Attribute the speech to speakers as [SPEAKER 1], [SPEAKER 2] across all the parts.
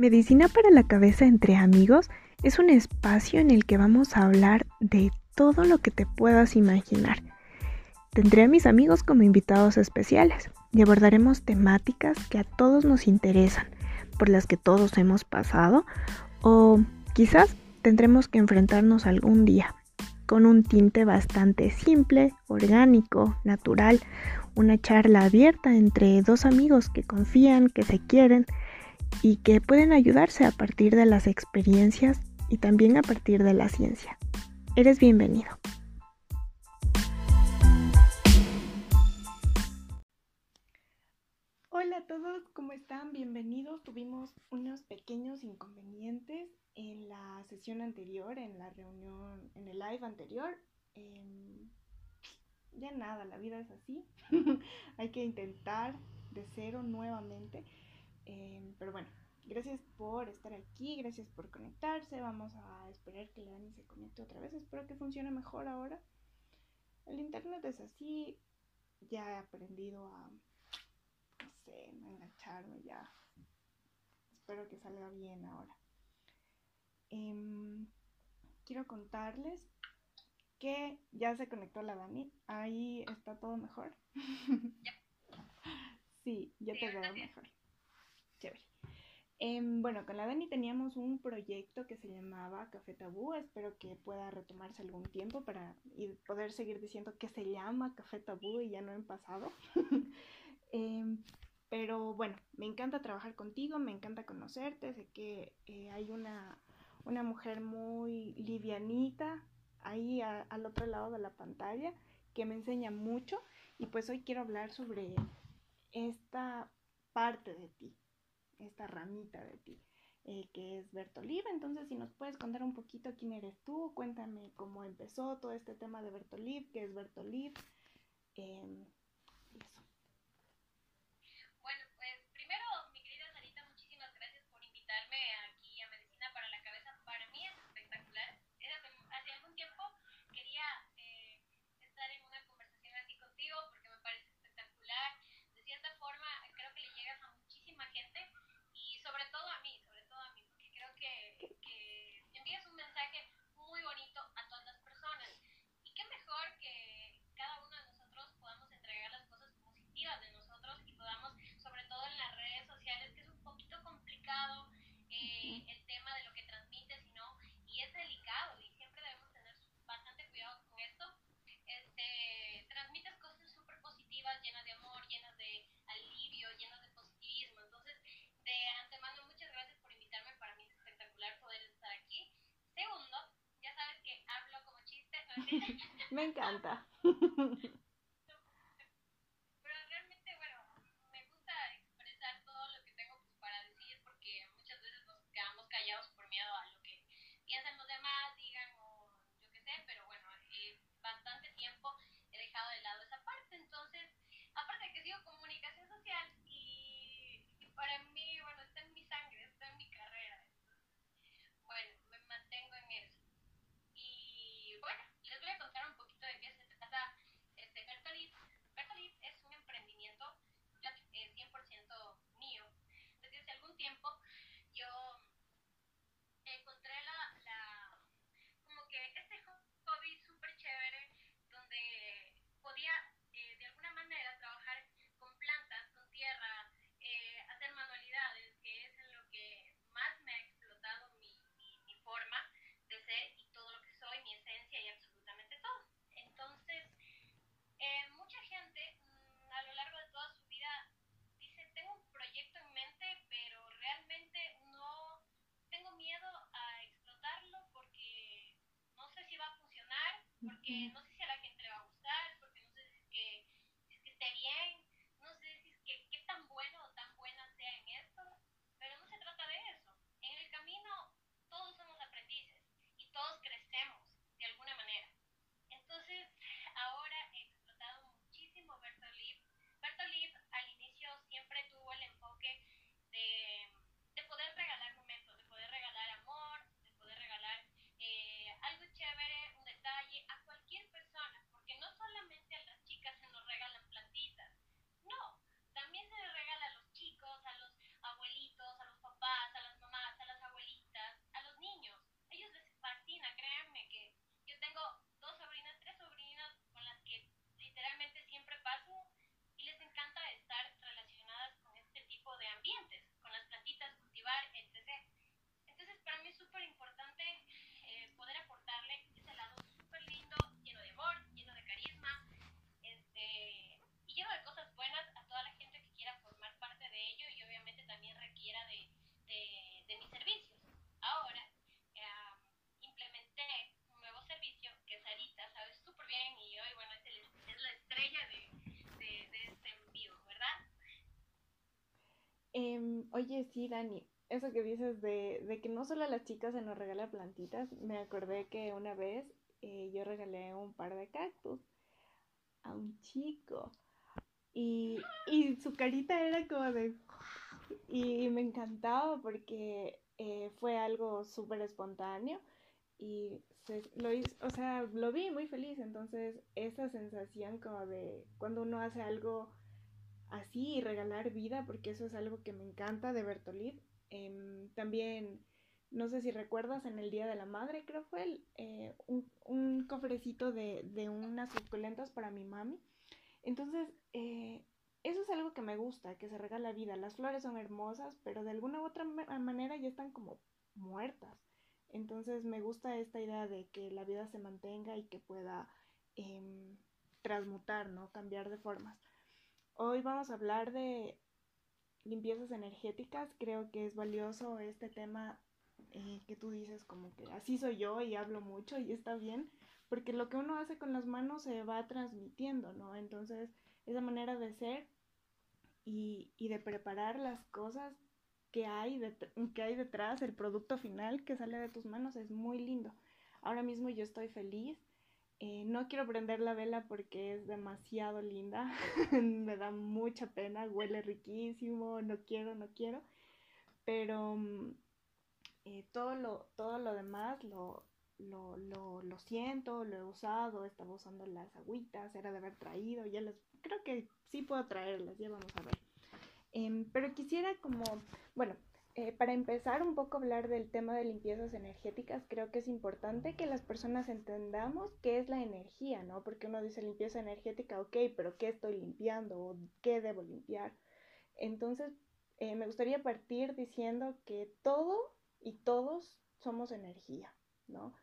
[SPEAKER 1] Medicina para la cabeza entre amigos es un espacio en el que vamos a hablar de todo lo que te puedas imaginar. Tendré a mis amigos como invitados especiales y abordaremos temáticas que a todos nos interesan, por las que todos hemos pasado o quizás tendremos que enfrentarnos algún día, con un tinte bastante simple, orgánico, natural, una charla abierta entre dos amigos que confían, que se quieren, y que pueden ayudarse a partir de las experiencias y también a partir de la ciencia. Eres bienvenido. Hola a todos, ¿cómo están? Bienvenidos. Tuvimos unos pequeños inconvenientes en la sesión anterior, en la reunión, en el live anterior. Em, ya nada, la vida es así. Hay que intentar de cero nuevamente. Em, pero bueno, gracias por estar aquí, gracias por conectarse. Vamos a esperar que la Dani se conecte otra vez. Espero que funcione mejor ahora. El internet es así. Ya he aprendido a, no sé, no engancharme ya. Espero que salga bien ahora. Em, quiero contarles que ya se conectó la Dani. Ahí está todo mejor. sí, ya te veo mejor. Em, bueno, con la Dani teníamos un proyecto que se llamaba Café Tabú. Espero que pueda retomarse algún tiempo para poder seguir diciendo que se llama Café Tabú y ya no en pasado. Em, pero bueno, me encanta trabajar contigo, me encanta conocerte. Sé que eh, hay una, una, mujer muy livianita ahí al otro lado de la pantalla que me enseña mucho. Y pues hoy quiero hablar sobre esta parte de ti, esta ramita de ti, eh, que es Bertolib. Entonces, si nos puedes contar un poquito quién eres tú, cuéntame cómo empezó todo este tema de Bertolib, qué es Bertolib. Eh, Me encanta.
[SPEAKER 2] porque no sé si a la gente le va a gustar, porque no sé si es que, si es que esté bien, no sé si es que qué tan bueno o tan buena sea en esto, pero no se trata de eso. En el camino todos somos aprendices y todos crecemos de alguna manera. Entonces, ahora he explotado muchísimo Bertolib. Bertolib al inicio siempre tuvo el enfoque de, de poder regalar momentos, de poder regalar amor, de poder regalar eh, algo chévere, a cualquier persona
[SPEAKER 1] Em, oye, sí, Dani, eso que dices de, de, que no solo a las chicas se nos regala plantitas, me acordé que una vez eh, yo regalé un par de cactus a un chico y, y su carita era como de... Y me encantaba porque eh, fue algo súper espontáneo y lo hizo, o sea, lo vi muy feliz, entonces esa sensación como de cuando uno hace algo así y regalar vida, porque eso es algo que me encanta de Bertolit. Em, también, no sé si recuerdas, en el Día de la Madre, creo fue eh, un, un, cofrecito de, de, unas suculentas para mi mami. Entonces, eh, eso es algo que me gusta, que se regala vida. Las flores son hermosas, pero de alguna u otra manera ya están como muertas. Entonces me gusta esta idea de que la vida se mantenga y que pueda em, transmutar, ¿no? Cambiar de formas. Hoy vamos a hablar de limpiezas energéticas. Creo que es valioso este tema eh, que tú dices como que así soy yo y hablo mucho y está bien, porque lo que uno hace con las manos se va transmitiendo, ¿no? Entonces, esa manera de ser y, de preparar las cosas que hay, que hay detrás, el producto final que sale de tus manos es muy lindo. Ahora mismo yo estoy feliz. Eh, no quiero prender la vela porque es demasiado linda. Me da mucha pena, huele riquísimo, no quiero, no quiero. Pero mm, eh, todo, lo, todo lo demás lo, lo, lo, lo, siento, lo he usado, estaba usando las agüitas, era de haber traído, ya les, creo que sí puedo traerlas, ya vamos a ver. Em, pero quisiera como, bueno, eh, para empezar un poco a hablar del tema de limpiezas energéticas, creo que es importante que las personas entendamos qué es la energía, ¿no? Porque uno dice limpieza energética, ok, pero ¿qué estoy limpiando o qué debo limpiar? Entonces, eh, me gustaría partir diciendo que todo y todos somos energía, ¿no?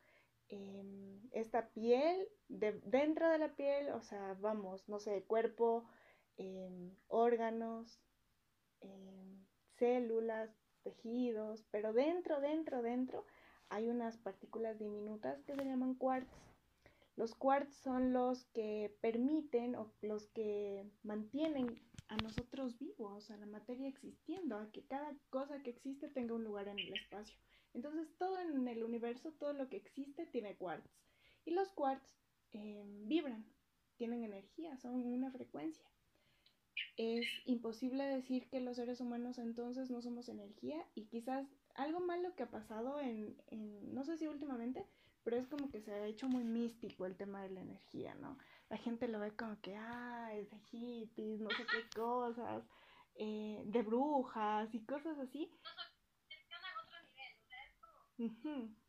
[SPEAKER 1] Em, esta piel, de, dentro de la piel, o sea, vamos, no sé, cuerpo, em, órganos, Em, células, tejidos, pero dentro, dentro, dentro hay unas partículas diminutas que se llaman quarks. Los quarks son los que permiten o los que mantienen a nosotros vivos, a la materia existiendo, a que cada cosa que existe tenga un lugar en el espacio. Entonces todo en el universo, todo lo que existe tiene quarks. Y los quarks em, vibran, tienen energía, son una frecuencia es imposible decir que los seres humanos entonces no somos energía y quizás algo malo que ha pasado en, en, no sé si últimamente, pero es como que se ha hecho muy místico el tema de la energía, ¿no? La gente lo ve como que, ah, es de hippies, no sé qué cosas, eh, de brujas y cosas así.
[SPEAKER 2] a otro nivel, o sea, es como...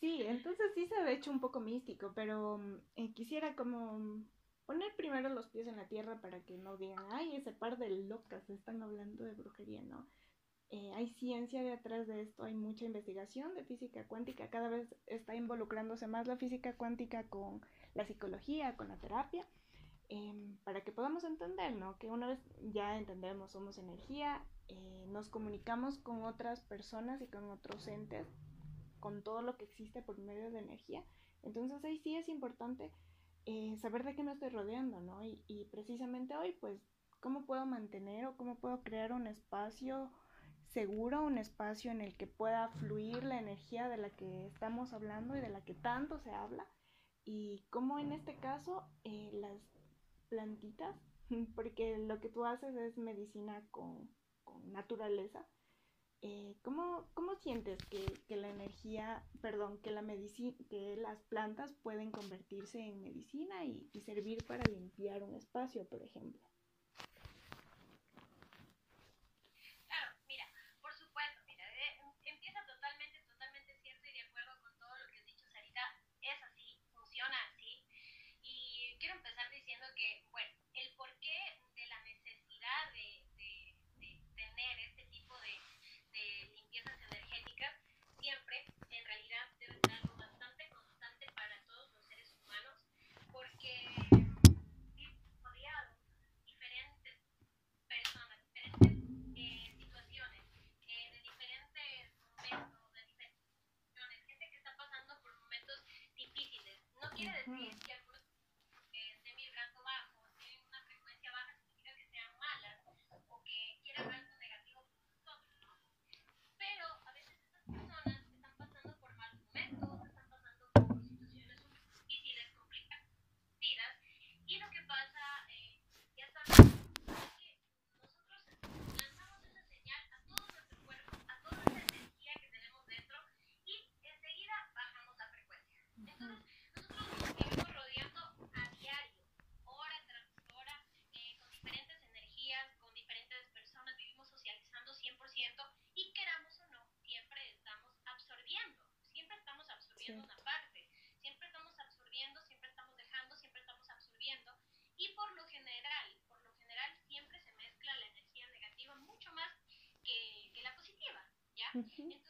[SPEAKER 1] Sí, entonces sí se ha hecho un poco místico, pero mm, eh, quisiera como poner primero los pies en la tierra para que no digan, ay, ese par de locas están hablando de brujería, ¿no? Eh, hay ciencia detrás de esto, hay mucha investigación de física cuántica, cada vez está involucrándose más la física cuántica con la psicología, con la terapia, em, para que podamos entender, ¿no? Que una vez ya entendemos, somos energía, eh, nos comunicamos con otras personas y con otros entes, con todo lo que existe por medio de energía. Entonces ahí sí es importante eh, saber de qué me estoy rodeando, ¿no? Y, y, precisamente hoy, pues, ¿cómo puedo mantener o cómo puedo crear un espacio seguro, un espacio en el que pueda fluir la energía de la que estamos hablando y de la que tanto se habla? Y cómo en este caso eh, las plantitas, porque lo que tú haces es medicina con naturaleza, eh, ¿cómo, ¿cómo, sientes que, que, la energía, perdón, que la que las plantas pueden convertirse en medicina y servir para limpiar un espacio, por ejemplo?
[SPEAKER 2] mmhmm.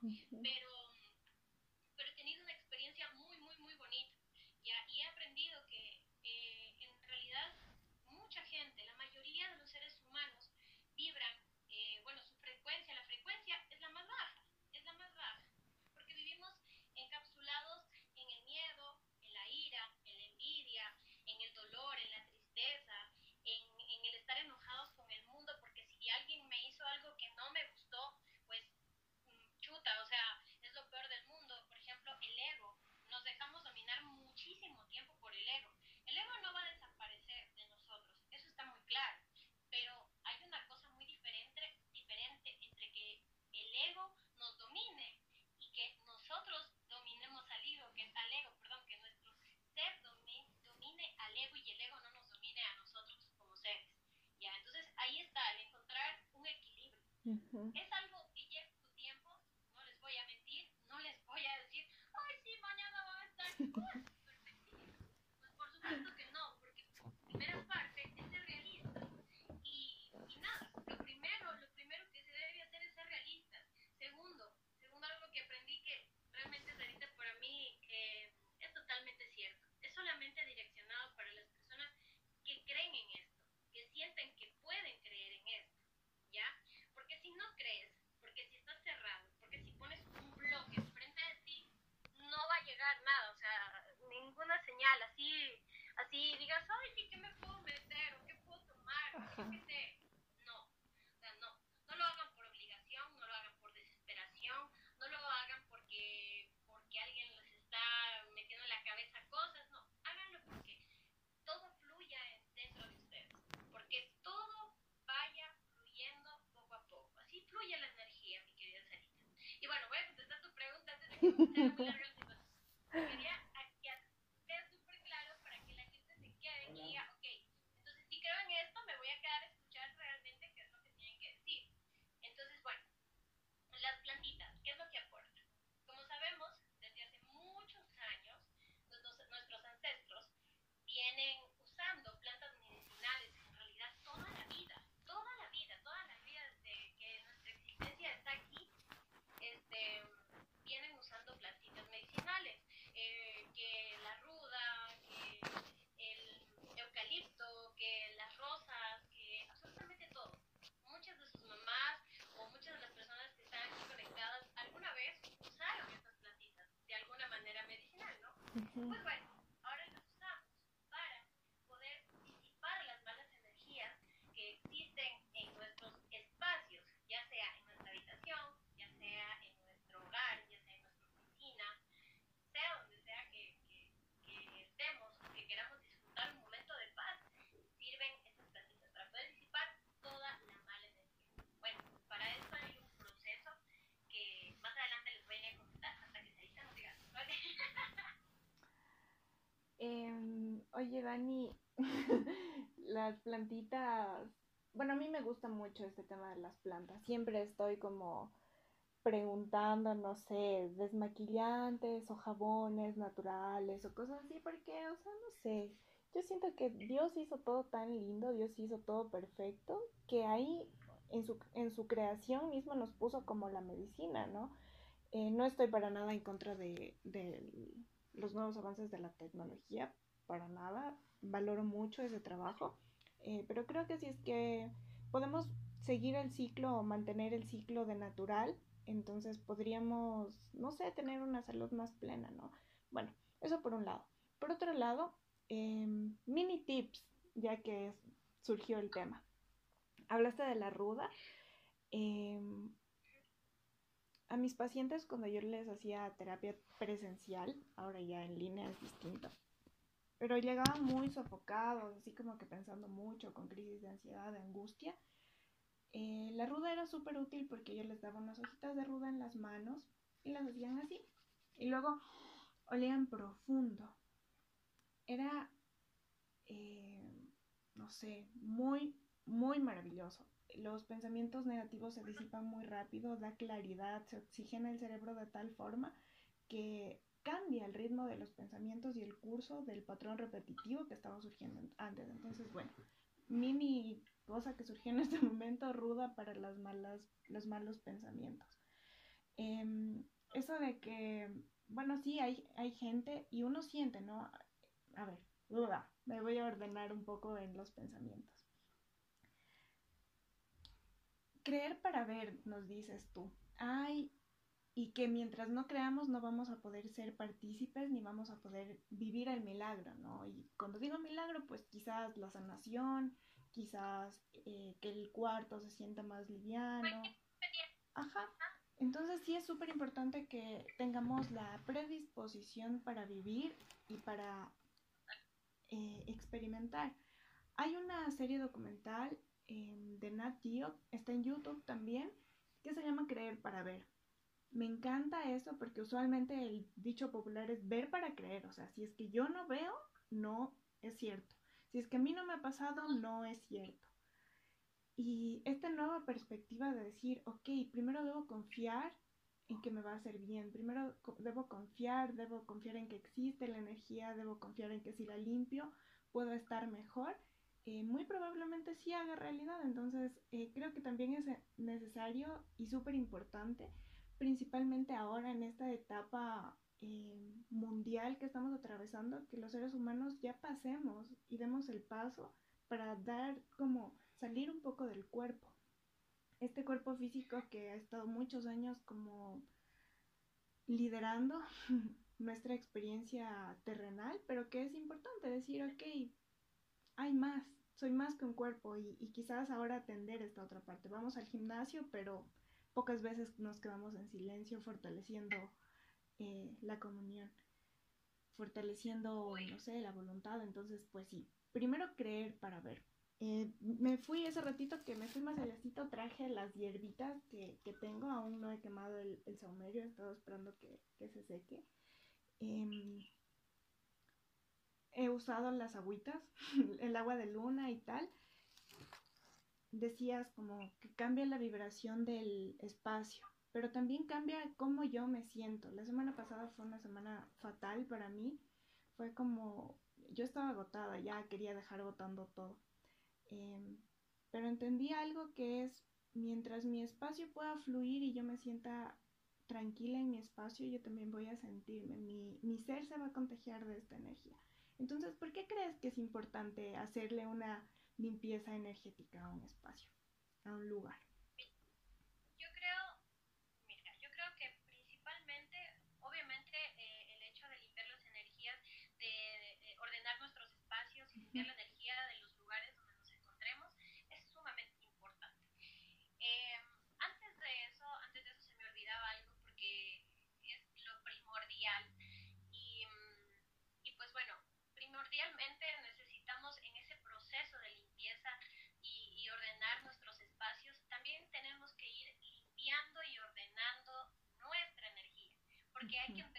[SPEAKER 2] Pero Mm-hmm. digas, ay, ¿qué, qué me puedo meter o qué puedo tomar? ¿Qué sé? No, o sea, no, no lo hagan por obligación, no lo hagan por desesperación, no lo hagan porque, porque alguien les está metiendo en la cabeza cosas, no, háganlo porque todo fluya dentro de ustedes, porque todo vaya fluyendo poco a poco, así fluye la energía, mi querida Sarita. Y bueno, voy a contestar tu pregunta antes de que me
[SPEAKER 1] Выхватить. Oye, Dani, las plantitas. Bueno, a mí me gusta mucho este tema de las plantas. Siempre estoy como preguntando, no sé, desmaquillantes o jabones naturales o cosas así, porque, o sea, no sé. Yo siento que Dios hizo todo tan lindo, Dios hizo todo perfecto, que ahí en su, en su creación mismo nos puso como la medicina, ¿no? Eh, no estoy para nada en contra de, de los nuevos avances de la tecnología, para nada. Valoro mucho ese trabajo, eh, pero creo que si es que podemos seguir el ciclo o mantener el ciclo de natural, entonces podríamos, no sé, tener una salud más plena, ¿no? Bueno, eso por un lado. Por otro lado, em, mini tips, ya que surgió el tema. Hablaste de la ruda. Em, a mis pacientes cuando yo les hacía terapia presencial, ahora ya en línea es distinto, pero llegaba muy sofocados, así como que pensando mucho, con crisis de ansiedad, de angustia. Eh, la ruda era súper útil porque yo les daba unas hojitas de ruda en las manos y las hacían así. Y luego olían profundo. Era, eh, no sé, muy, muy maravilloso. Los pensamientos negativos se disipan muy rápido, da claridad, se oxigena el cerebro de tal forma que cambia el ritmo de los pensamientos y el curso del patrón repetitivo que estaba surgiendo antes. Entonces, bueno, mini cosa que surgió en este momento ruda para las malas, los malos pensamientos. Em, eso de que, bueno, sí, hay, hay gente y uno siente, ¿no? A ver, duda, me voy a ordenar un poco en los pensamientos. Creer para ver, nos dices tú. Ay, y que mientras no creamos no vamos a poder ser partícipes ni vamos a poder vivir el milagro, ¿no? Y cuando digo milagro, pues quizás la sanación, quizás eh, que el cuarto se sienta más liviano. Ajá. Entonces sí es súper importante que tengamos la predisposición para vivir y para eh, experimentar. Hay una serie documental em, de Nat Geo, está en YouTube también, que se llama Creer para ver. Me encanta eso porque usualmente el dicho popular es ver para creer, o sea, si es que yo no veo, no es cierto. Si es que a mí no me ha pasado, no es cierto. Y esta nueva perspectiva de decir, ok, primero debo confiar en que me va a hacer bien, primero debo confiar, debo confiar en que existe la energía, debo confiar en que si la limpio puedo estar mejor, eh, muy probablemente sí haga realidad. Entonces eh, creo que también es necesario y súper importante, principalmente ahora en esta etapa eh, mundial que estamos atravesando, que los seres humanos ya pasemos y demos el paso para dar como salir un poco del cuerpo. Este cuerpo físico que ha estado muchos años como liderando nuestra experiencia terrenal, pero que es importante decir, ok, hay más, soy más que un cuerpo y, y quizás ahora atender esta otra parte. Vamos al gimnasio, pero pocas veces nos quedamos en silencio fortaleciendo eh, la comunión, fortaleciendo, no sé, la voluntad. Entonces, pues sí, primero creer para ver. Eh, me fui ese ratito que me fui más allá, traje las hierbitas que, tengo, aún no he quemado el, el saumerio, he estado esperando que, se seque. Em, he usado las agüitas, el agua de luna y tal. Decías como que cambia la vibración del espacio pero también cambia cómo yo me siento. La semana pasada fue una semana fatal para mí. Fue como, yo estaba agotada, ya quería dejar agotando todo. Em, pero entendí algo que es, mientras mi espacio pueda fluir y yo me sienta tranquila en mi espacio, yo también voy a sentirme, mi, mi ser se va a contagiar de esta energía. Entonces, ¿por qué crees que es importante hacerle una limpieza energética a un espacio, a un lugar?
[SPEAKER 2] la energía de los lugares donde nos encontremos es sumamente importante. Em, antes de eso, antes de eso se me olvidaba algo porque es lo primordial. Y, mm, y pues bueno, primordialmente necesitamos en ese proceso de limpieza y, y ordenar nuestros espacios, también tenemos que ir limpiando y ordenando nuestra energía,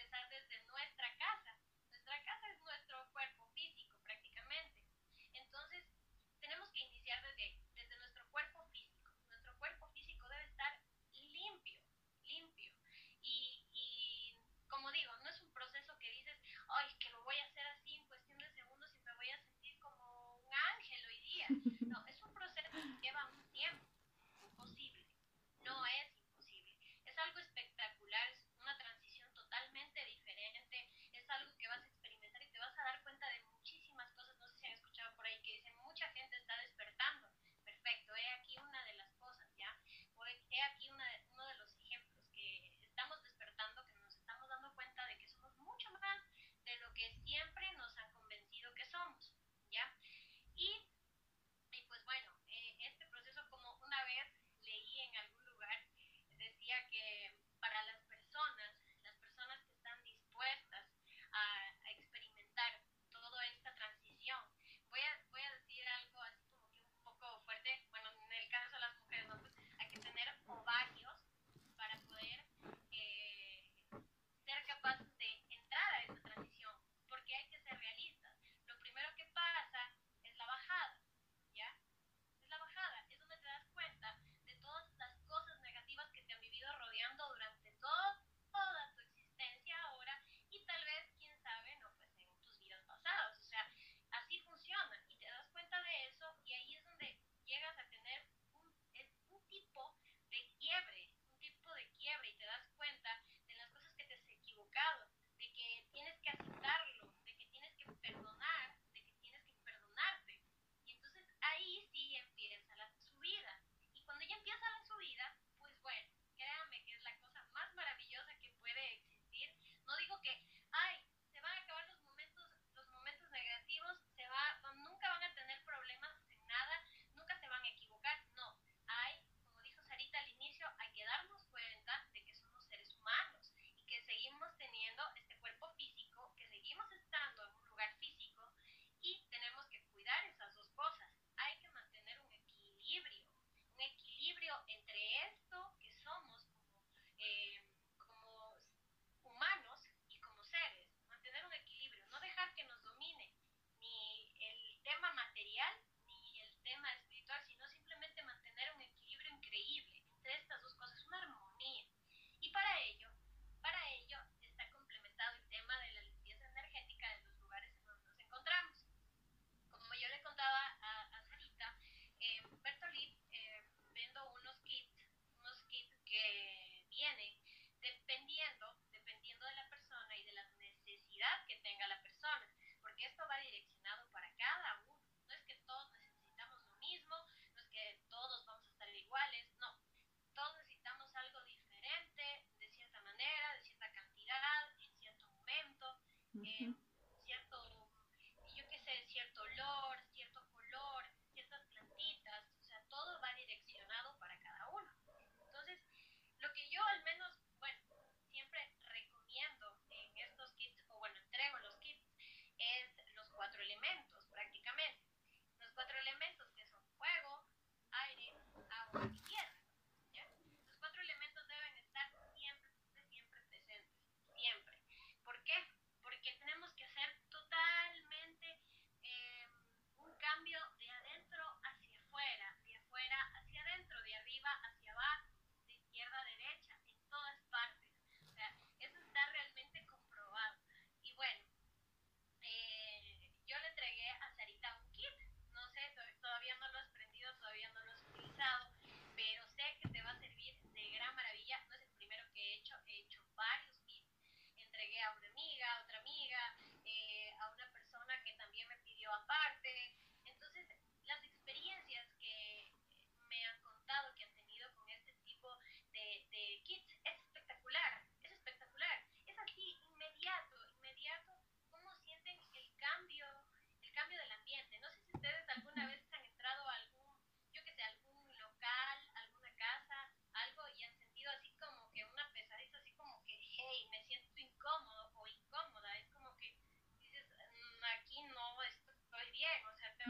[SPEAKER 2] amiga, a otra amiga, eh, a una persona que también me pidió a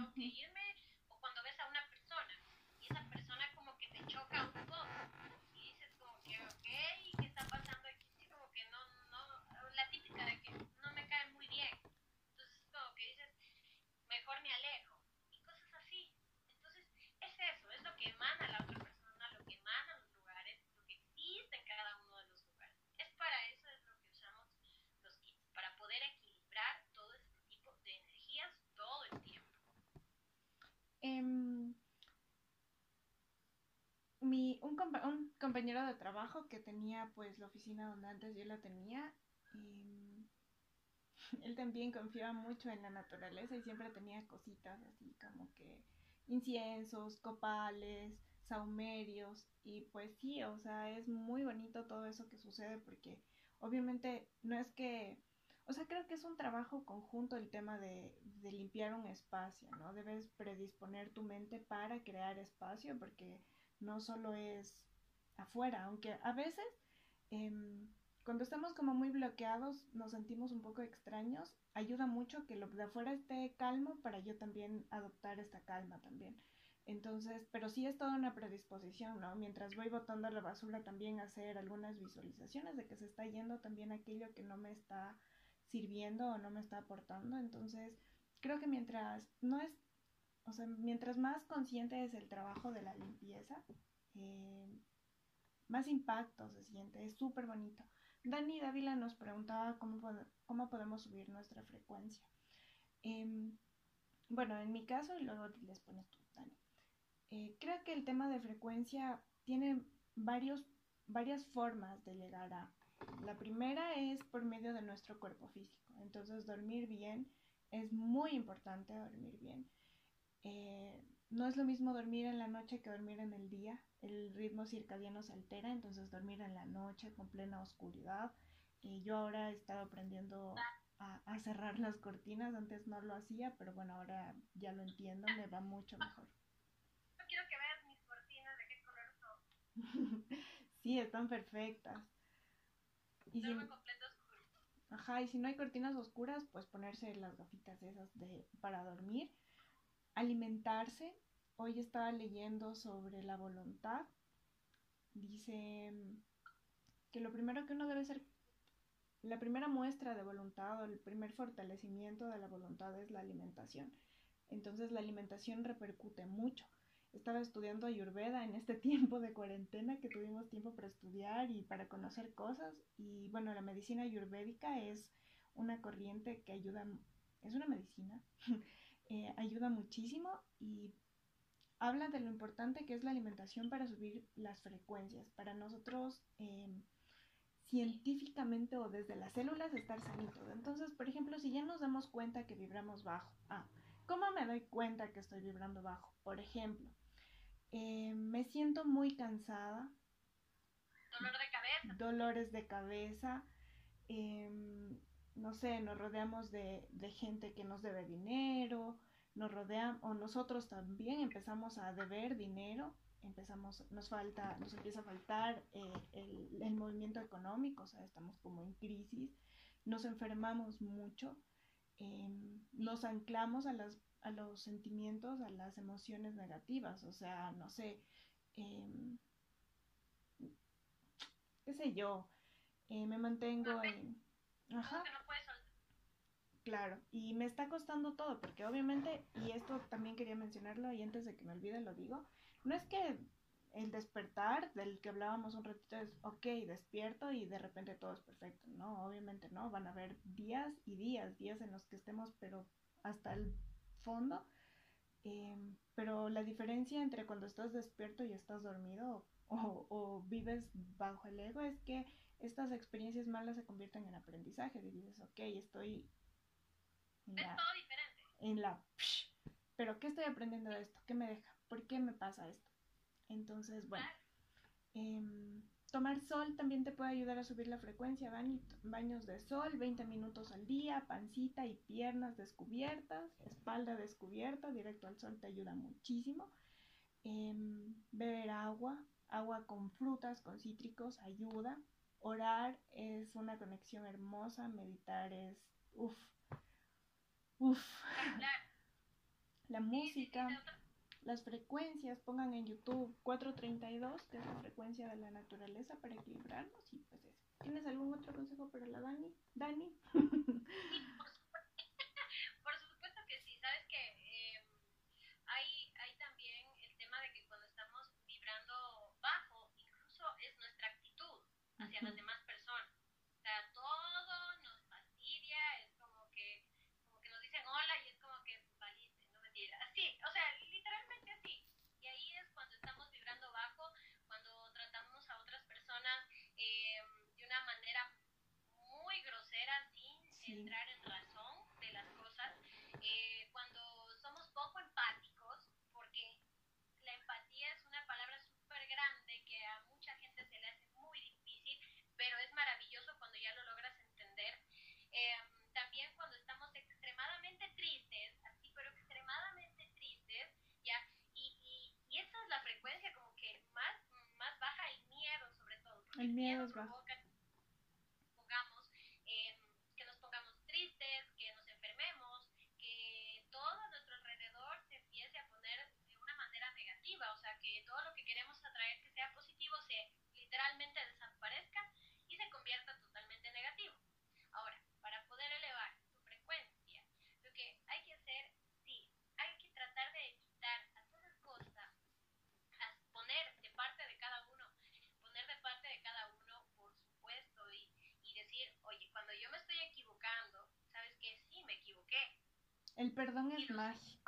[SPEAKER 1] Okay mi, un, compa- un compañero de trabajo que tenía pues la oficina donde antes yo la tenía, em, él también confiaba mucho en la naturaleza y siempre tenía cositas así como que inciensos, copales, saumerios y pues sí, o sea, es muy bonito todo eso que sucede porque obviamente no es que, o sea, creo que es un trabajo conjunto el tema de limpiar un espacio, ¿no? Debes predisponer tu mente para crear espacio porque no solo es afuera, aunque a veces em, cuando estamos como muy bloqueados nos sentimos un poco extraños, ayuda mucho que lo de afuera esté calmo para yo también adoptar esta calma también. Entonces, pero sí es toda una predisposición, ¿no? Mientras voy botando la basura también hacer algunas visualizaciones de que se está yendo también aquello que no me está sirviendo o no me está aportando. Entonces, creo que mientras no es, o sea, mientras más consciente es el trabajo de la limpieza, eh, más impacto se siente, es súper bonito. Dani Dávila nos preguntaba cómo, pod- cómo podemos subir nuestra frecuencia. Em, bueno, en mi caso, y luego les pones tú, Dani. Eh, creo que el tema de frecuencia tiene varios, varias formas de llegar a. La primera es por medio de nuestro cuerpo físico. Entonces, dormir bien es muy importante, dormir bien. Eh, no es lo mismo dormir en la noche que dormir en el día. El ritmo circadiano se altera, entonces dormir en la noche con plena oscuridad. Eh, yo ahora he estado aprendiendo a, a cerrar las cortinas, antes no lo hacía, pero bueno, ahora ya lo entiendo, me va mucho mejor.
[SPEAKER 2] No quiero que veas mis cortinas de qué color son.
[SPEAKER 1] sí, están perfectas. Y si,
[SPEAKER 2] Duermo completo oscuro.
[SPEAKER 1] ajá, y si no hay cortinas oscuras, pues ponerse las gafitas esas de, para dormir. Alimentarse. Hoy estaba leyendo sobre la voluntad. Dice que lo primero que uno debe ser, la primera muestra de voluntad o el primer fortalecimiento de la voluntad es la alimentación. Entonces la alimentación repercute mucho. Estaba estudiando Ayurveda en este tiempo de cuarentena que tuvimos tiempo para estudiar y para conocer cosas. Y bueno, la medicina ayurvédica es una corriente que ayuda, es una medicina, ayuda muchísimo y habla de lo importante que es la alimentación para subir las frecuencias, para nosotros eh, científicamente o desde las células estar sanitos. Entonces, por ejemplo, si ya nos damos cuenta que vibramos bajo, ah, ¿cómo me doy cuenta que estoy vibrando bajo? Por ejemplo, eh, me siento muy cansada,
[SPEAKER 2] Dolor de cabeza.
[SPEAKER 1] dolores de cabeza, eh, no sé, nos rodeamos de, de, gente que nos debe dinero, nos rodean o nosotros también empezamos a deber dinero, empezamos, nos falta, nos empieza a faltar eh, el, el, movimiento económico, o sea, estamos como en crisis, nos enfermamos mucho, eh, nos anclamos a las a los sentimientos, a las emociones negativas, o sea, no sé, eh, qué sé yo, eh, me mantengo en...
[SPEAKER 2] Ajá. Que no puedes
[SPEAKER 1] Claro, y me está costando todo, porque obviamente, y esto también quería mencionarlo y antes de que me olvide lo digo, no es que el despertar del que hablábamos un ratito es, ok, despierto y de repente todo es perfecto, no, obviamente no, van a haber días y días, días en los que estemos, pero hasta el fondo, eh, pero la diferencia entre cuando estás despierto y estás dormido o, o, vives bajo el ego es que estas experiencias malas se convierten en aprendizaje y dices, ok, estoy
[SPEAKER 2] en la, es todo diferente.
[SPEAKER 1] En la, pero ¿qué estoy aprendiendo de esto? ¿Qué me deja? ¿Por qué me pasa esto? Entonces, bueno, eh, tomar sol también te puede ayudar a subir la frecuencia. Baños de sol, 20 minutos al día, pancita y piernas descubiertas, espalda descubierta, directo al sol te ayuda muchísimo. Eh, beber agua, agua con frutas, con cítricos, ayuda. Orar es una conexión hermosa, meditar es, uff, Uf. La música, las frecuencias, pongan en YouTube 432, que es la frecuencia de la naturaleza para equilibrarnos y pues eso. ¿Tienes algún otro consejo para la Dani? Dani.
[SPEAKER 2] entrar en razón de las cosas, eh, cuando somos poco empáticos, porque la empatía es una palabra súper grande que a mucha gente se le hace muy difícil, pero es maravilloso cuando ya lo logras entender. Eh, también cuando estamos extremadamente tristes, así, pero extremadamente tristes, ¿ya? Y, y, y esa es la frecuencia como que más, más baja el miedo, sobre todo.
[SPEAKER 1] El miedo, el miedo es
[SPEAKER 2] bajo El perdón es mágico.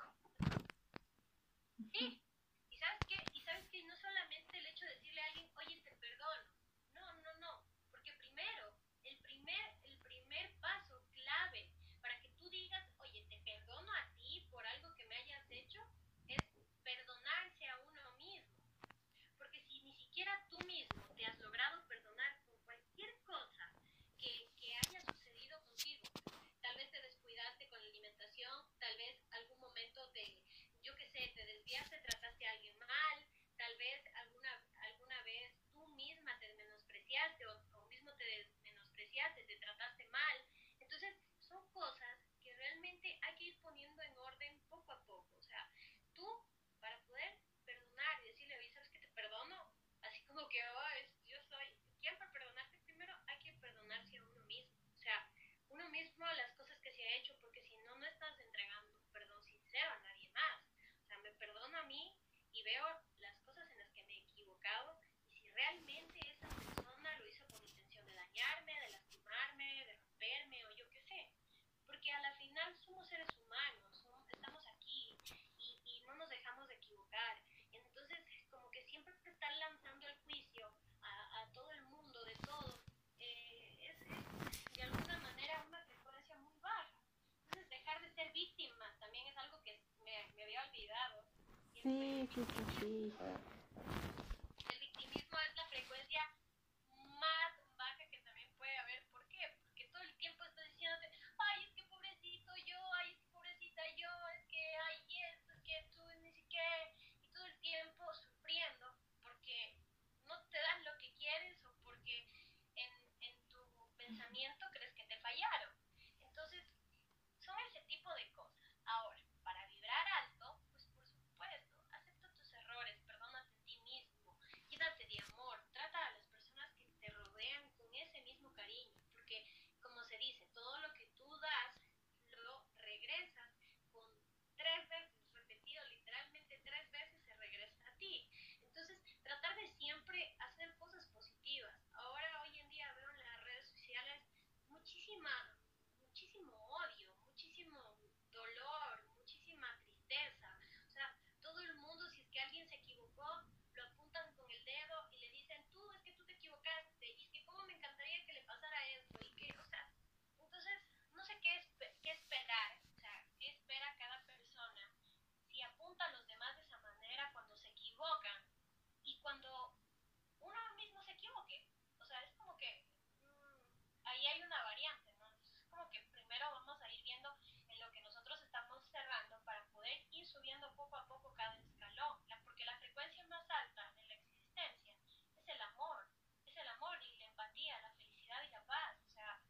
[SPEAKER 2] Sim, sim, sim, sim. É.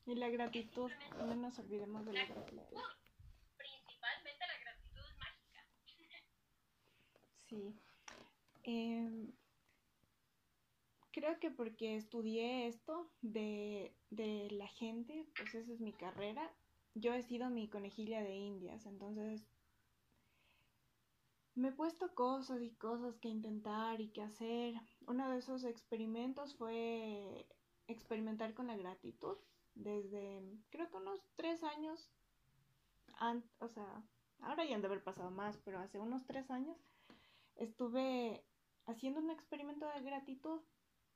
[SPEAKER 2] Y la
[SPEAKER 1] gratitud, no nos olvidemos de la gratitud.
[SPEAKER 2] Principalmente la gratitud mágica.
[SPEAKER 1] Sí. Em, creo que porque estudié esto de, de la gente, pues esa es mi carrera, yo he sido mi conejilla de indias, entonces me he puesto cosas y cosas que intentar y que hacer. Uno de esos experimentos fue experimentar con la gratitud. Desde creo que unos tres años, o sea, ahora ya han de haber pasado más, pero hace unos tres años estuve haciendo un experimento de gratitud,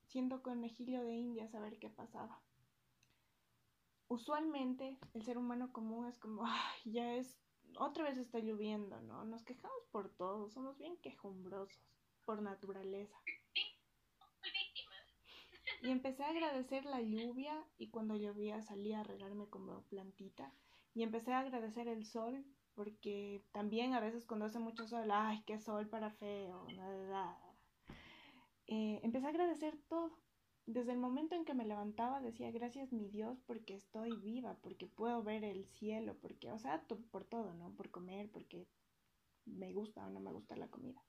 [SPEAKER 1] siendo conejillo de indias a ver qué pasaba. Usualmente el ser humano común es como, ay, ya es otra vez está lloviendo, ¿no? Nos quejamos por todo, somos bien quejumbrosos por naturaleza. Y empecé a agradecer la lluvia y cuando llovía salía a regarme como plantita. Y empecé a agradecer el sol porque también a veces cuando hace mucho sol, ay, qué sol para feo. Eh, empecé a agradecer todo desde el momento en que me levantaba decía gracias mi Dios porque estoy viva, porque puedo ver el cielo, porque, o sea, por todo, ¿no? Por comer, porque me gusta o no me gusta la comida.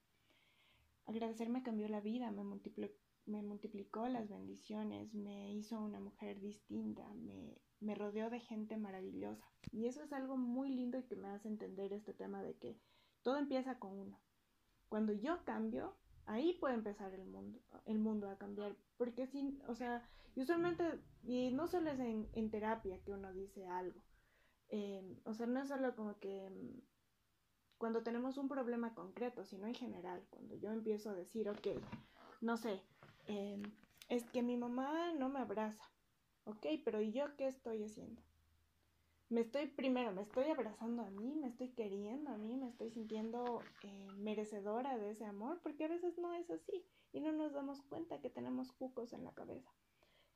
[SPEAKER 1] Agradecer me cambió la vida, me multiplicó, me multiplicó las bendiciones, me hizo una mujer distinta, me, me rodeó de gente maravillosa. Y eso es algo muy lindo y que me hace entender este tema de que todo empieza con uno. Cuando yo cambio, ahí puede empezar el mundo, el mundo a cambiar. Porque si, o sea, y usualmente, y no solo es en, terapia que uno dice algo. Eh, o sea, no es solo como que mm, cuando tenemos un problema concreto, sino en general, cuando yo empiezo a decir, ok, no sé, em, es que mi mamá no me abraza, ok, pero ¿y yo qué estoy haciendo? me estoy, primero, me estoy abrazando a mí, me estoy queriendo a mí, me estoy sintiendo eh, merecedora de ese amor, porque a veces no es así y no nos damos cuenta que tenemos cucos en la cabeza.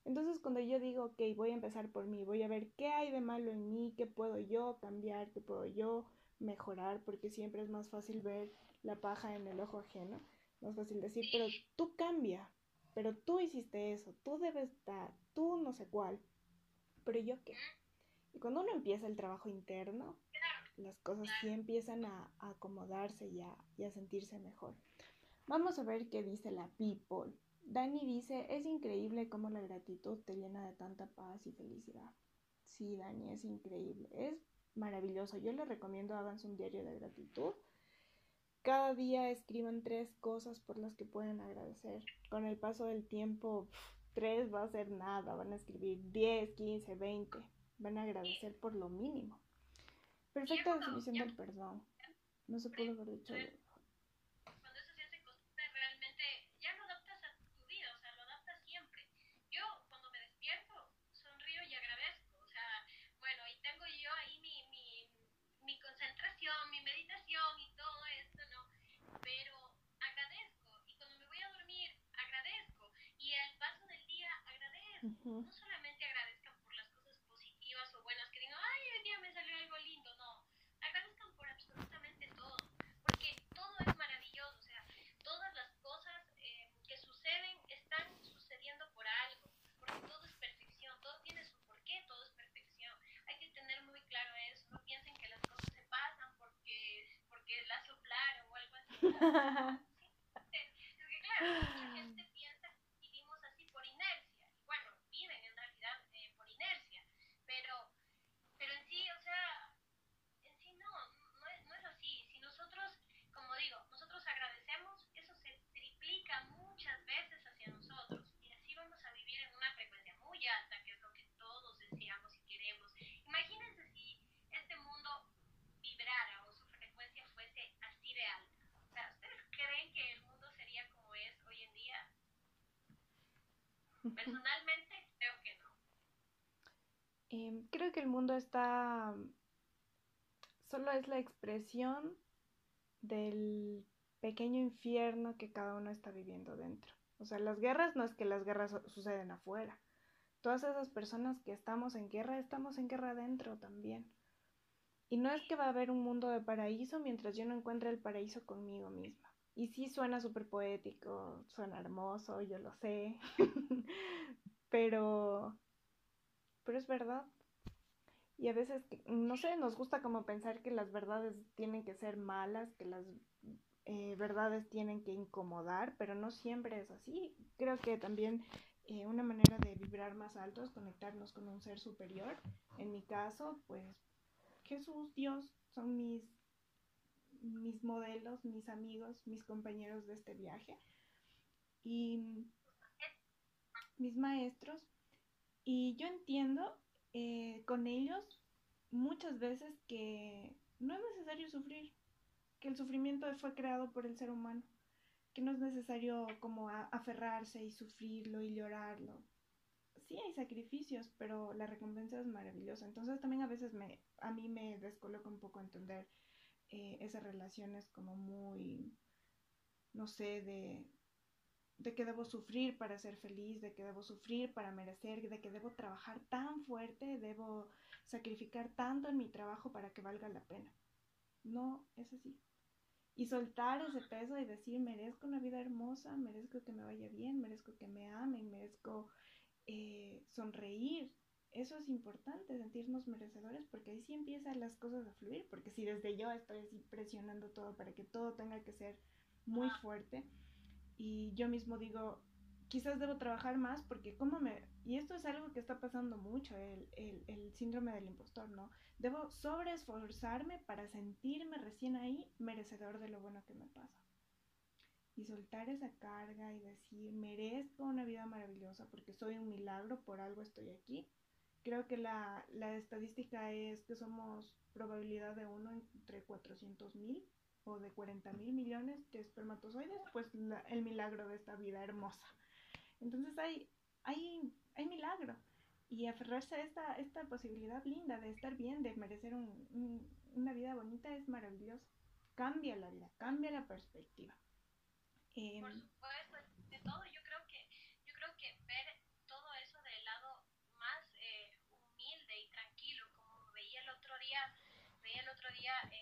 [SPEAKER 1] Entonces cuando yo digo, ok, voy a empezar por mí, voy a ver qué hay de malo en mí, qué puedo yo cambiar, qué puedo yo mejorar, porque siempre es más fácil ver la paja en el ojo ajeno, más fácil decir, pero tú cambia, pero tú hiciste eso, tú debes estar, tú no sé cuál, pero yo qué. Y cuando uno empieza el trabajo interno, las cosas sí empiezan a, acomodarse y a, a sentirse mejor. Vamos a ver qué dice la people. Dani dice, es increíble cómo la gratitud te llena de tanta paz y felicidad. Sí, Dani, es increíble. Es maravilloso. Yo les recomiendo hagan un diario de gratitud. Cada día escriban tres cosas por las que pueden agradecer. Con el paso del tiempo, tres va a ser nada. Van a escribir 10, 15, 20 van a agradecer por lo mínimo. Perfecta definición del perdón. No se puede haber dicho.
[SPEAKER 2] Cuando eso se hace costumbre, realmente ya lo adaptas a tu vida, o sea, lo adaptas siempre. Yo, cuando me despierto, sonrío y agradezco. O sea, bueno, y tengo yo ahí mi, mi, mi concentración, mi meditación y todo esto, ¿no? Pero agradezco. Y cuando me voy a dormir, agradezco. Y al paso del día, No solamente agradezco Porque claro, mucha gente piensa que vivimos así por inercia. Bueno, viven en realidad eh, por inercia. Pero, pero en sí, o sea, en sí no, no es, no es así. Si nosotros, como digo, nosotros agradecemos, eso se triplica muchas veces hacia nosotros. Y así vamos a vivir en una frecuencia muy alta, que es lo que todos deseamos y queremos. Imagínense si este mundo vibrara o su frecuencia fuese así de alta. Personalmente creo que no.
[SPEAKER 1] Em, creo que el mundo está... Solo es la expresión del pequeño infierno que cada uno está viviendo dentro. O sea, las guerras no es que las guerras suceden afuera. Todas esas personas que estamos en guerra, estamos en guerra dentro también. Y no es que va a haber un mundo de paraíso mientras yo no encuentre el paraíso conmigo misma. Y sí suena súper poético, suena hermoso, yo lo sé, pero, pero es verdad. Y a veces, no sé, nos gusta como pensar que las verdades tienen que ser malas, que las eh, verdades tienen que incomodar, pero no siempre es así. Creo que también eh, una manera de vibrar más alto es conectarnos con un ser superior. En mi caso, pues Jesús, Dios, son mis, mis modelos, mis amigos, mis compañeros de este viaje y mis maestros. Y yo entiendo eh, con ellos muchas veces que no es necesario sufrir, que el sufrimiento fue creado por el ser humano, que no es necesario como aferrarse y sufrirlo y llorarlo. Sí hay sacrificios, pero la recompensa es maravillosa. Entonces también a veces me, a mí me descoloca un poco entender eh, esas relaciones como muy, no sé, de, de que debo sufrir para ser feliz, de que debo sufrir para merecer, de que debo trabajar tan fuerte, debo sacrificar tanto en mi trabajo para que valga la pena. No es así. Y soltar ese peso y decir, merezco una vida hermosa, merezco que me vaya bien, merezco que me amen, merezco eh, sonreír. Eso es importante, sentirnos merecedores, porque ahí sí empiezan las cosas a fluir, porque si desde yo estoy así presionando todo para que todo tenga que ser muy fuerte, y yo mismo digo, quizás debo trabajar más porque cómo me... Y esto es algo que está pasando mucho, el, el, el síndrome del impostor, ¿no? Debo sobreesforzarme para sentirme recién ahí merecedor de lo bueno que me pasa. Y soltar esa carga y decir, merezco una vida maravillosa porque soy un milagro, por algo estoy aquí. Creo que la, la estadística es que somos probabilidad de uno entre 400 mil o de 40 mil millones de espermatozoides, pues el milagro de esta vida hermosa. Entonces hay, hay, hay milagro. Y aferrarse a esta, esta posibilidad linda de estar bien, de merecer un, una vida bonita es maravilloso. Cambia la vida, cambia la perspectiva.
[SPEAKER 2] Eh, Por supuesto, María.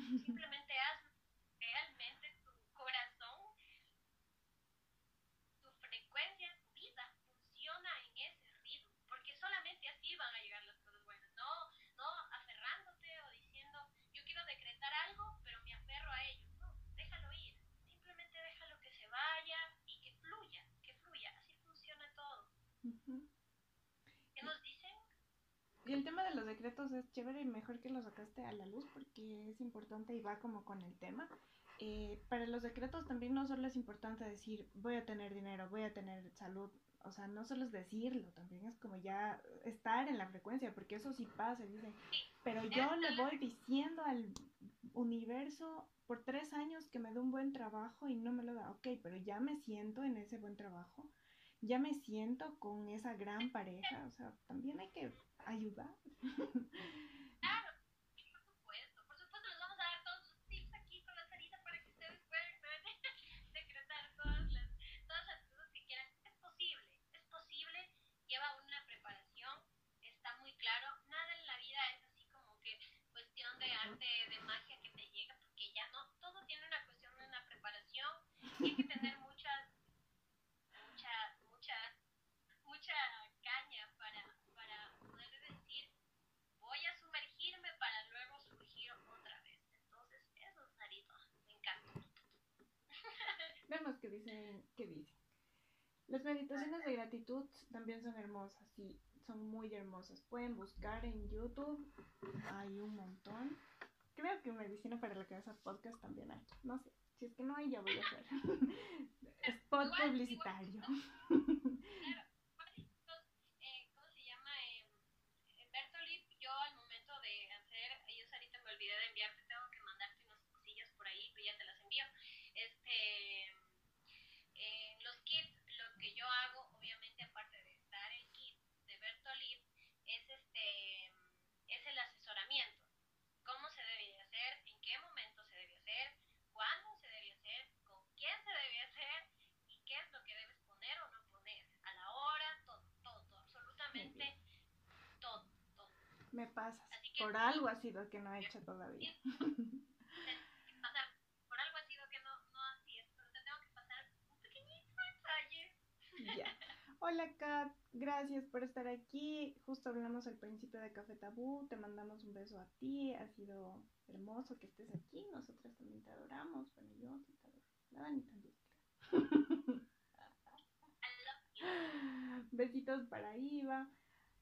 [SPEAKER 2] Simplemente haz realmente tu corazón, tu frecuencia, tu vida funciona en ese ritmo, porque solamente así van a llegar las cosas buenas, no, no aferrándote o diciendo yo quiero decretar algo, pero me aferro a ello. No, déjalo ir, simplemente déjalo que se vaya
[SPEAKER 1] y que fluya, que fluya, así funciona todo el tema de los decretos es chévere y mejor que lo sacaste a la luz porque es importante y va como con el tema. Eh, para los decretos también no solo es importante decir voy a tener dinero, voy a tener salud, o sea, no solo es decirlo, también es como ya estar en la frecuencia, porque eso sí pasa, dicen, pero yo le voy diciendo al universo por tres años que me dé un buen trabajo y no me lo da, ok, pero ya me siento en ese buen trabajo, ya me siento con esa gran pareja, o sea, también hay que ayudar.
[SPEAKER 2] que
[SPEAKER 1] dicen. Las meditaciones de gratitud también son hermosas, sí, son muy hermosas. Pueden buscar en YouTube, hay un montón. Creo que Medicina para la Cabeza Podcast también hay, no sé. Si es que no hay, ya voy a hacer. Spot publicitario.
[SPEAKER 2] Claro. Eh, ¿Cómo se llama? Eh, Bertolip, yo al momento de hacer, ellos ahorita me olvidé de enviarte, tengo que mandarte unas cosillas por ahí, pero ya te las envío. Este, eh, los kits, lo que yo hago, obviamente, aparte de dar el kit de Bertolip, es este, es el asesoramiento. ¿Cómo se debe de hacer? ¿En qué momento se debe hacer? ¿Cuándo quién se debe hacer y qué es lo que debes poner o no poner. A la hora, todo, todo, todo absolutamente todo, todo.
[SPEAKER 1] Me pasas. por algo ha sido que no he hecho todavía.
[SPEAKER 2] pasar, por algo ha sido que no, no así es, pero te tengo que pasar un pequeñito mensaje.
[SPEAKER 1] Ya. Hola Kat, gracias por estar aquí. Justo hablamos al principio de Café Tabú, te mandamos un beso a ti, ha sido hermoso que estés aquí, nosotras también te adoramos, bueno yo te adoro. La Dani también. Besitos para Iva.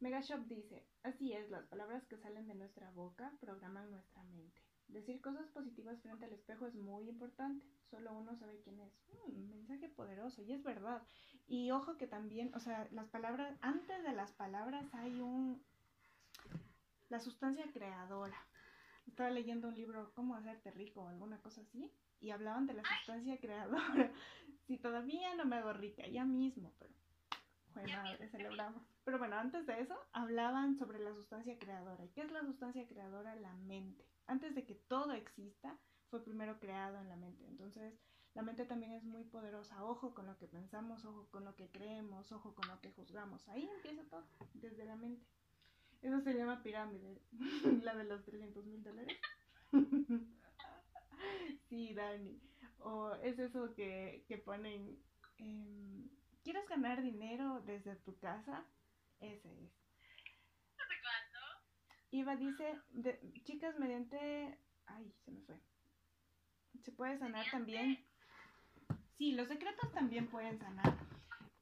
[SPEAKER 1] Megashop dice, así es, las palabras que salen de nuestra boca programan nuestra mente. Decir cosas positivas frente al espejo es muy importante. Solo uno sabe quién es. Mm, mensaje poderoso, y es verdad. Y ojo que también, o sea, las palabras, antes de las palabras hay un... La sustancia creadora. Estaba leyendo un libro, ¿Cómo hacerte rico? o alguna cosa así y hablaban de la sustancia creadora. Si todavía no me hago rica, ya mismo, pero madre, celebramos. Pero bueno, antes de eso hablaban sobre la sustancia creadora. ¿Y qué es la sustancia creadora? La mente. Antes de que todo exista, fue primero creado en la mente. Entonces, la mente también es muy poderosa. Ojo con lo que pensamos, ojo con lo que creemos, ojo con lo que juzgamos. Ahí empieza todo, desde la mente. Eso se llama pirámide, la de los 300 mil dólares. sí, Dani. O es eso que, que ponen, eh, ¿quieres ganar dinero desde tu casa? Ese es.
[SPEAKER 2] cuándo?
[SPEAKER 1] Iva dice, de, chicas, mediante... Ay, se me fue. ¿Se puede sanar también? Sí, los secretos también pueden sanar.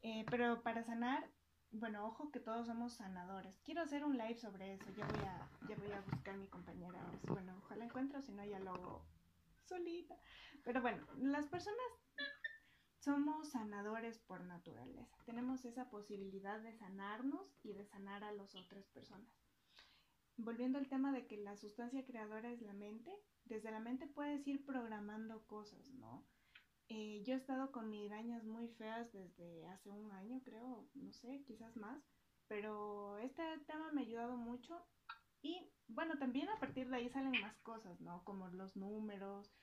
[SPEAKER 1] Eh, pero para sanar, bueno, ojo que todos somos sanadores. Quiero hacer un live sobre eso. Ya voy a, ya voy a buscar a mi compañera. Bueno, ojalá encuentro, si no ya lo solita. Pero bueno, las personas somos sanadores por naturaleza. Tenemos esa posibilidad de sanarnos y de sanar a las otras personas. Volviendo al tema de que la sustancia creadora es la mente, desde la mente puedes ir programando cosas, ¿no? Eh, yo he estado con migrañas muy feas desde hace un año, creo, no sé, quizás más, pero este tema me ha ayudado mucho y bueno, también a partir de ahí salen más cosas, ¿no? Como los números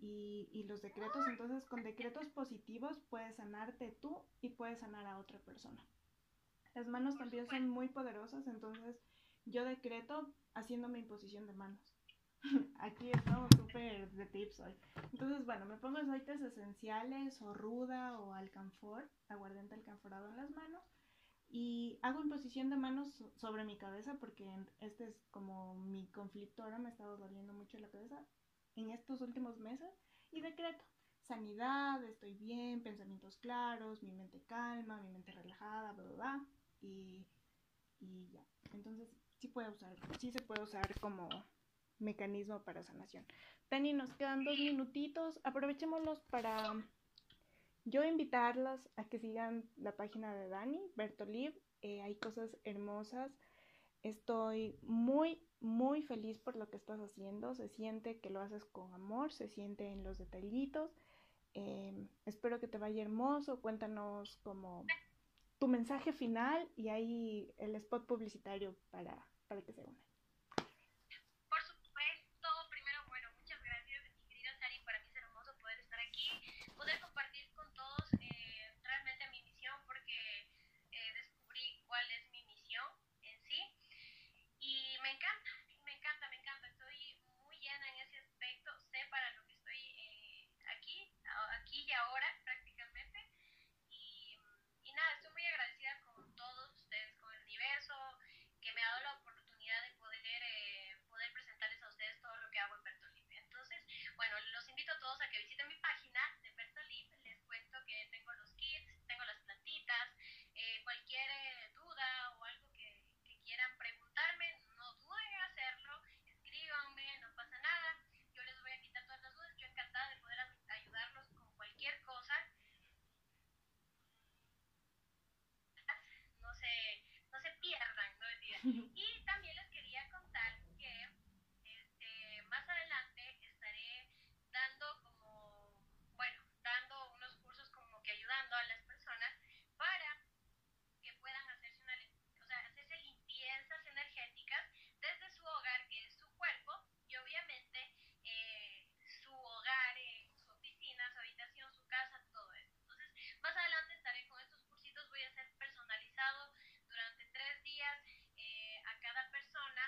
[SPEAKER 1] y, y, los decretos. Entonces, con decretos positivos puedes sanarte tú y puedes sanar a otra persona. Las manos también son muy poderosas, entonces yo decreto haciendo mi imposición de manos. Aquí estamos súper de tips hoy. Entonces, bueno, me pongo aceites esenciales o ruda o alcanfor, aguardiente alcanforado en las manos y hago imposición de manos sobre mi cabeza porque este es como mi conflicto. Ahora me ha estado doliendo mucho la cabeza en estos últimos meses. Y decreto sanidad, estoy bien, pensamientos claros, mi mente calma, mi mente relajada, bla, bla, bla. y, y ya. Entonces sí puede usar, sí se puede usar como mecanismo para sanación. Dani, nos quedan dos minutitos, aprovechémoslos para yo invitarlos a que sigan la página de Dani, Bertoliv, eh, hay cosas hermosas. Estoy muy, muy feliz por lo que estás haciendo. Se siente que lo haces con amor, se siente en los detallitos. Em, espero que te vaya hermoso. Cuéntanos como tu mensaje final y ahí el spot publicitario para, para que se una.
[SPEAKER 2] Y también les quería contar que este, más adelante estaré dando como, bueno, dando unos cursos como que ayudando a las personas para que puedan hacerse una, o sea, hacerse limpiezas energéticas desde su hogar, que es su cuerpo, y obviamente eh, su hogar, eh, su oficina, su habitación, su casa, todo eso. Entonces, más adelante estaré con estos cursitos, voy a hacer personalizado durante tres días cada persona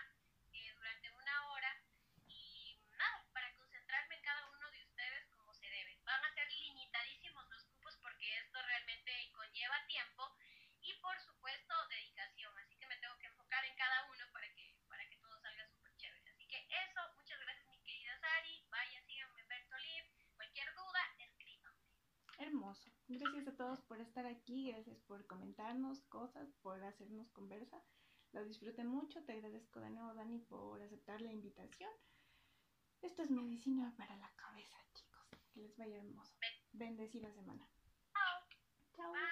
[SPEAKER 2] eh, durante una hora y nada, para concentrarme en cada uno de ustedes como se debe. Van a ser limitadísimos los cupos porque esto realmente conlleva tiempo y por supuesto dedicación, así que me tengo que enfocar en cada uno para que, para que todo salga súper chévere. Así que eso, muchas gracias mi querida Sari, vaya, síganme Bertolib, cualquier duda, escríbanme.
[SPEAKER 1] Hermoso. Gracias a todos por estar aquí, gracias por comentarnos cosas, por hacernos conversa. Lo disfruté mucho. Te agradezco de nuevo, Dani, por aceptar la invitación. Esto es medicina para la cabeza, chicos. Que les vaya hermoso. Bendecida semana.
[SPEAKER 2] Chao. Chao.